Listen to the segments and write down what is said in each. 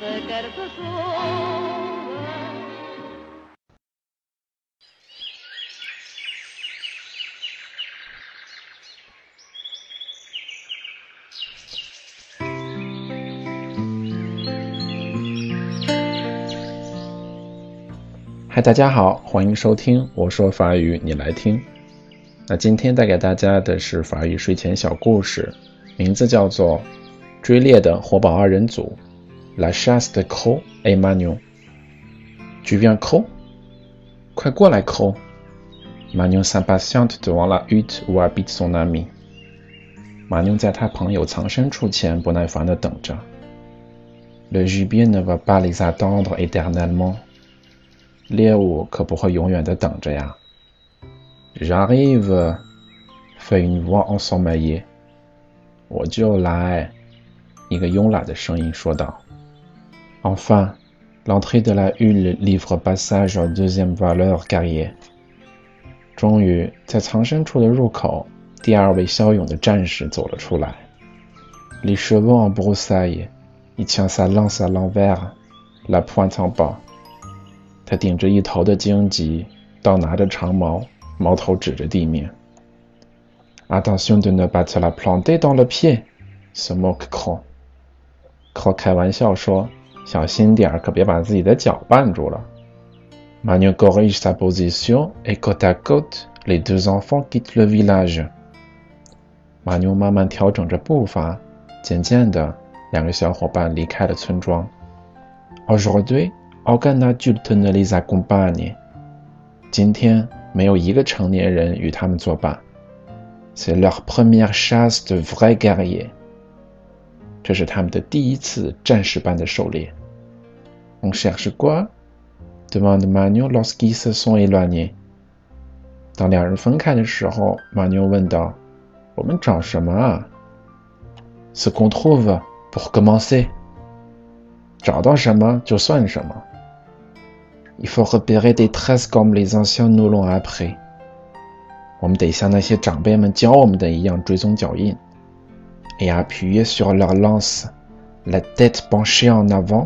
嗨，大家好，欢迎收听我说法语，你来听。那今天带给大家的是法语睡前小故事，名字叫做《追猎的活宝二人组》。La chasse de Croc et Magnon，Tu viens Croc？快过来，Croc！Magnon s'impatiente devant la hutte où habite son ami。马妞在他朋友藏身处前不耐烦地等着。Le gibier ne va pas les attendre éternellement。猎物可不会永远地等着呀。J'arrive，fait une voix ensommeillée。我就来，一个慵懒的声音说道。 Enfin, l'entrée de la hulle livre passage au deuxième valeur guerrier. 终于，在藏身处的入口，第二位骁勇的战士走了出来。Les chevaux en broussailles, il tient sa lance à l'envers, la pointe en bas. 他顶着一头的荆棘，倒拿着长矛，矛头指着地面。Attention de ne pas te la planter dans le pied, se moque Croc. Croc 开玩笑说。 小心点儿，可别把自己的脚绊住了。Magnon corrige sa position et côte à côte, les deux enfants quittent le village. 马妞慢慢调整着步伐，渐渐的，两个小伙伴离开了村庄。Aujourd'hui, aucun adulte ne les accompagne. 今天没有一个成年人与他们作伴。C'est leur première chasse de vrais guerriers. 这是他们的第一次战士般的狩猎。On cherche quoi? demande Magnon lorsqu'ils se sont éloignés. 当两人分开的时候，马妞问道：“我们找什么啊？”Ce qu'on trouve pour commencer. 找到什么就算什么。Il faut repérer des traces comme les anciens nous l'ont appris. 我们得像那些长辈们教我们的一样追踪脚印。Et appuyer sur leur lance, la tête penchée en avant.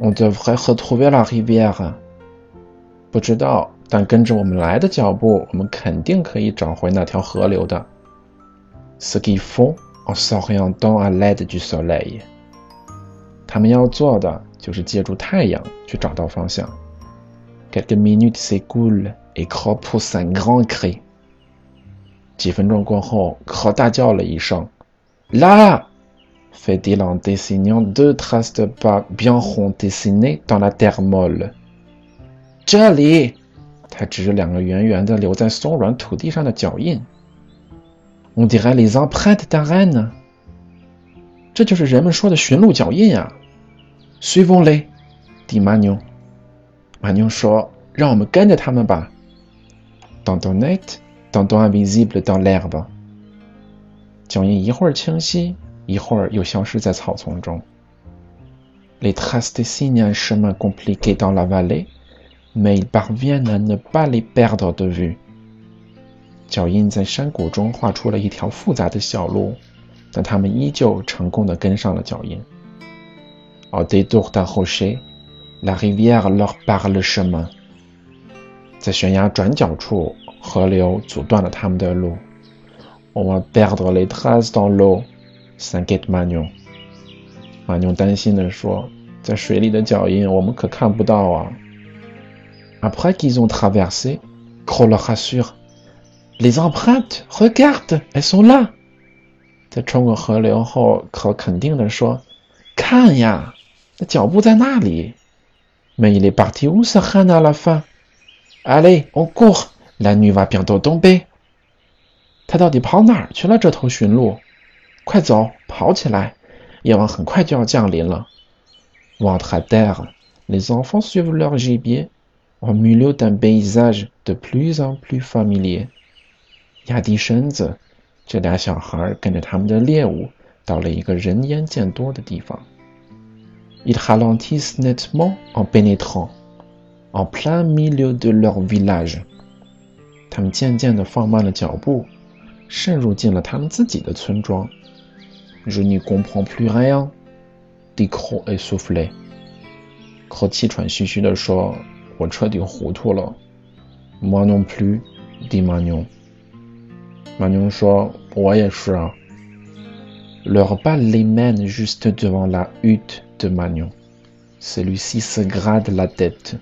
On devrait retrouver la rivière。不知道，但跟着我们来的脚步，我们肯定可以找回那条河流的。Ce qu'ils font en s'orientant à l'aide du soleil。他们要做的就是借助太阳去找到方向。Quelques minutes s'écoulent et Croc pousse un grand cri。几分钟过后，Croc 大叫了一声：“Là！” fait-il en dessinant deux traces de pas bien rond dessinées dans la terre molle. 这里，他指着两个圆圆的留在松软土地上的脚印。On dirait les empreintes d'un renne。这就是人们说的驯鹿脚印啊。Suivons-les, dit Magnon。马妞说：“让我们跟着他们吧。” Tantôt net, tantôt invisible dans l'herbe。脚印一会儿清晰。 一会儿又消失在草丛中。Les traces dessinent un chemin compliqué dans la vallée, mais ils parviennent à ne pas les perdre de vue. 脚印在山谷中画出了一条复杂的小路，但他们依旧成功的跟上了脚印。Au détour d'un rocher, la rivière leur barre le chemin. 在悬崖转角处，河流阻断了他们的路。On va perdre les traces dans l'eau, s'inquiète Magnon. Magnon 担心地说：“在水里的脚印，我们可看不到啊。” Après qu'ils ont traversé, Crole rassure Les empreintes, regarde, elles sont là. 在穿过河流后，可肯定地说：“看呀，那脚步在那里。” Mais il est parti où ce Khan à la fin? Allez, on court, la nuit va bientôt tomber. 他到底跑哪儿去了？这头驯鹿，快走，跑起来！夜晚很快就要降临了。Ventre à terre, les enfants suivent leur gibier au milieu d'un paysage de plus en plus familier. 压低身子，这俩小孩跟着他们的猎物到了一个人烟渐多的地方。Ils ralentissent nettement en pénétrant en plein milieu de leur village. 他们渐渐地放慢了脚步，渗入进了他们自己的村庄。Je n'y comprends plus rien, dit Croc essoufflé. Croc 气喘吁吁地说：“我彻底糊涂了。” Moi non plus, dit Magnon. Magnon 说：“我也是啊。” Leur pas les mène juste devant la hutte de Magnon. Celui-ci se grade la tête.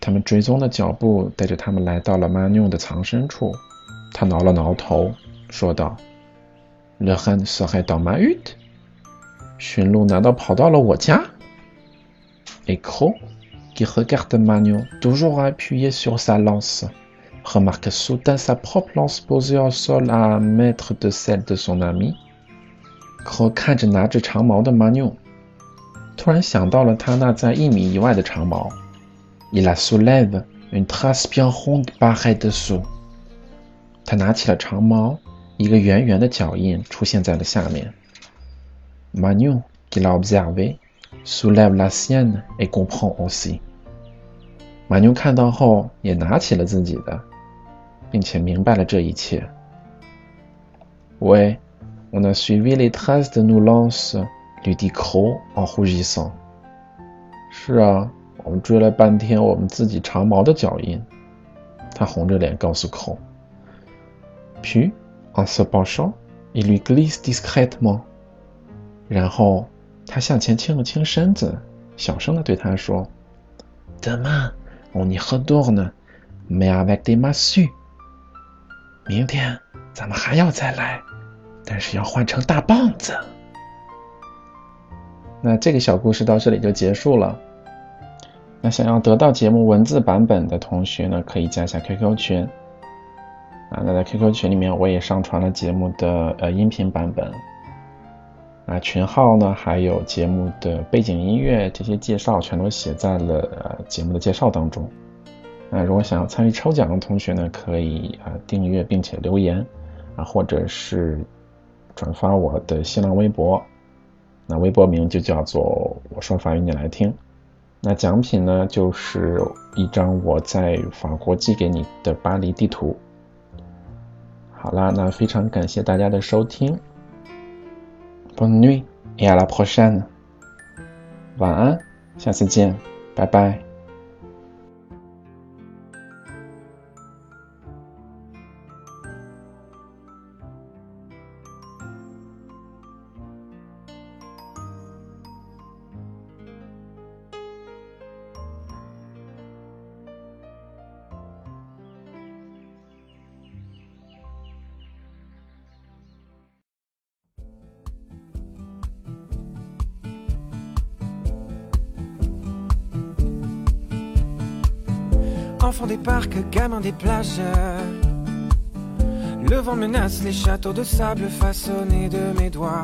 他们追踪的脚步带着他们来到了 Magnon 的藏身处。他挠了挠头，说道 ：“Le ren serait dans ma hutte？驯鹿难道跑到了我家？”Et Croc, qui regarde Magnon toujours appuyé sur sa lance, remarque soudain sa propre lance posée au sol à un mètre de celle de son ami. Croc 看着拿着长矛的 Magnon，突然想到了他那在一米以外的长矛。Il la soulève, une trace bien ronde paraît dessous. 他拿起了长矛， 一个圆圆的脚印出现在了下面。Magnon, qui l'a observé, soulève la sienne et comprend aussi. manu 看到后也拿起了自己的，并且明白了这一切。Oui, on a suivi les traces de nos lances, lui dit Croc en rougissant. 是啊，我们追了半天我们自己长矛的脚印。他红着脸告诉 Cro。Puis, en se penchant, il lui glisse discrètement. 然后他向前倾了倾身子，小声的对他说：“Demain, on y retourne, mais avec des massues. 明天咱们还要再来，但是要换成大棒子。”那这个小故事到这里就结束了。那想要得到节目文字版本的同学呢，可以加一下 QQ 群。啊，那在 QQ 群里面我也上传了节目的呃音频版本。啊，群号呢还有节目的背景音乐这些介绍全都写在了呃节目的介绍当中。那如果想要参与抽奖的同学呢，可以啊订阅并且留言啊，或者是转发我的新浪微博。那微博名就叫做“我说法语你来听”。那奖品呢，就是一张我在法国寄给你的巴黎地图。好啦，那非常感谢大家的收听。Bonne nuit et à la prochaine。晚安，下次见，拜拜。Enfants des parcs, gamins des plages. Le vent menace les châteaux de sable façonnés de mes doigts.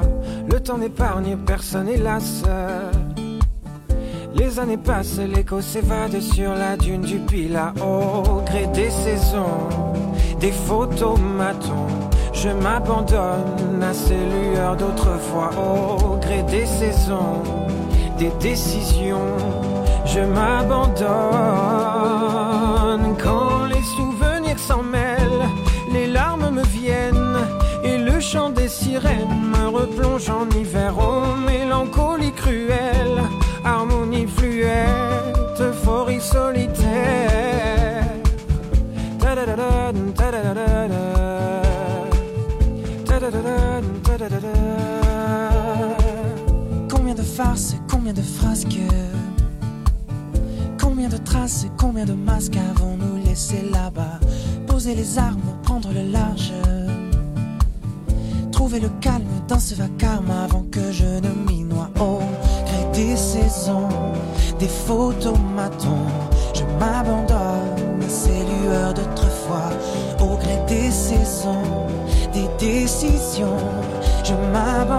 Le temps n'épargne personne, hélas. Les années passent, l'écho s'évade sur la dune du Pila. Au gré des saisons, des photomatons. Je m'abandonne à ces lueurs d'autrefois. Au gré des saisons, des décisions. Je m'abandonne sirènes me replonge en hiver aux mélancolie cruelle, harmonie fluette, euphorie solitaire. Combien de farces, combien de frasques, combien de traces, combien de masques avons-nous laissé là-bas? Poser les armes, prendre le large. Trouver le calme dans ce vacarme avant que je ne m'y noie. Au gré des saisons, des photomatons, je m'abandonne à ces lueurs d'autrefois. Au gré des saisons, des décisions, je m'abandonne.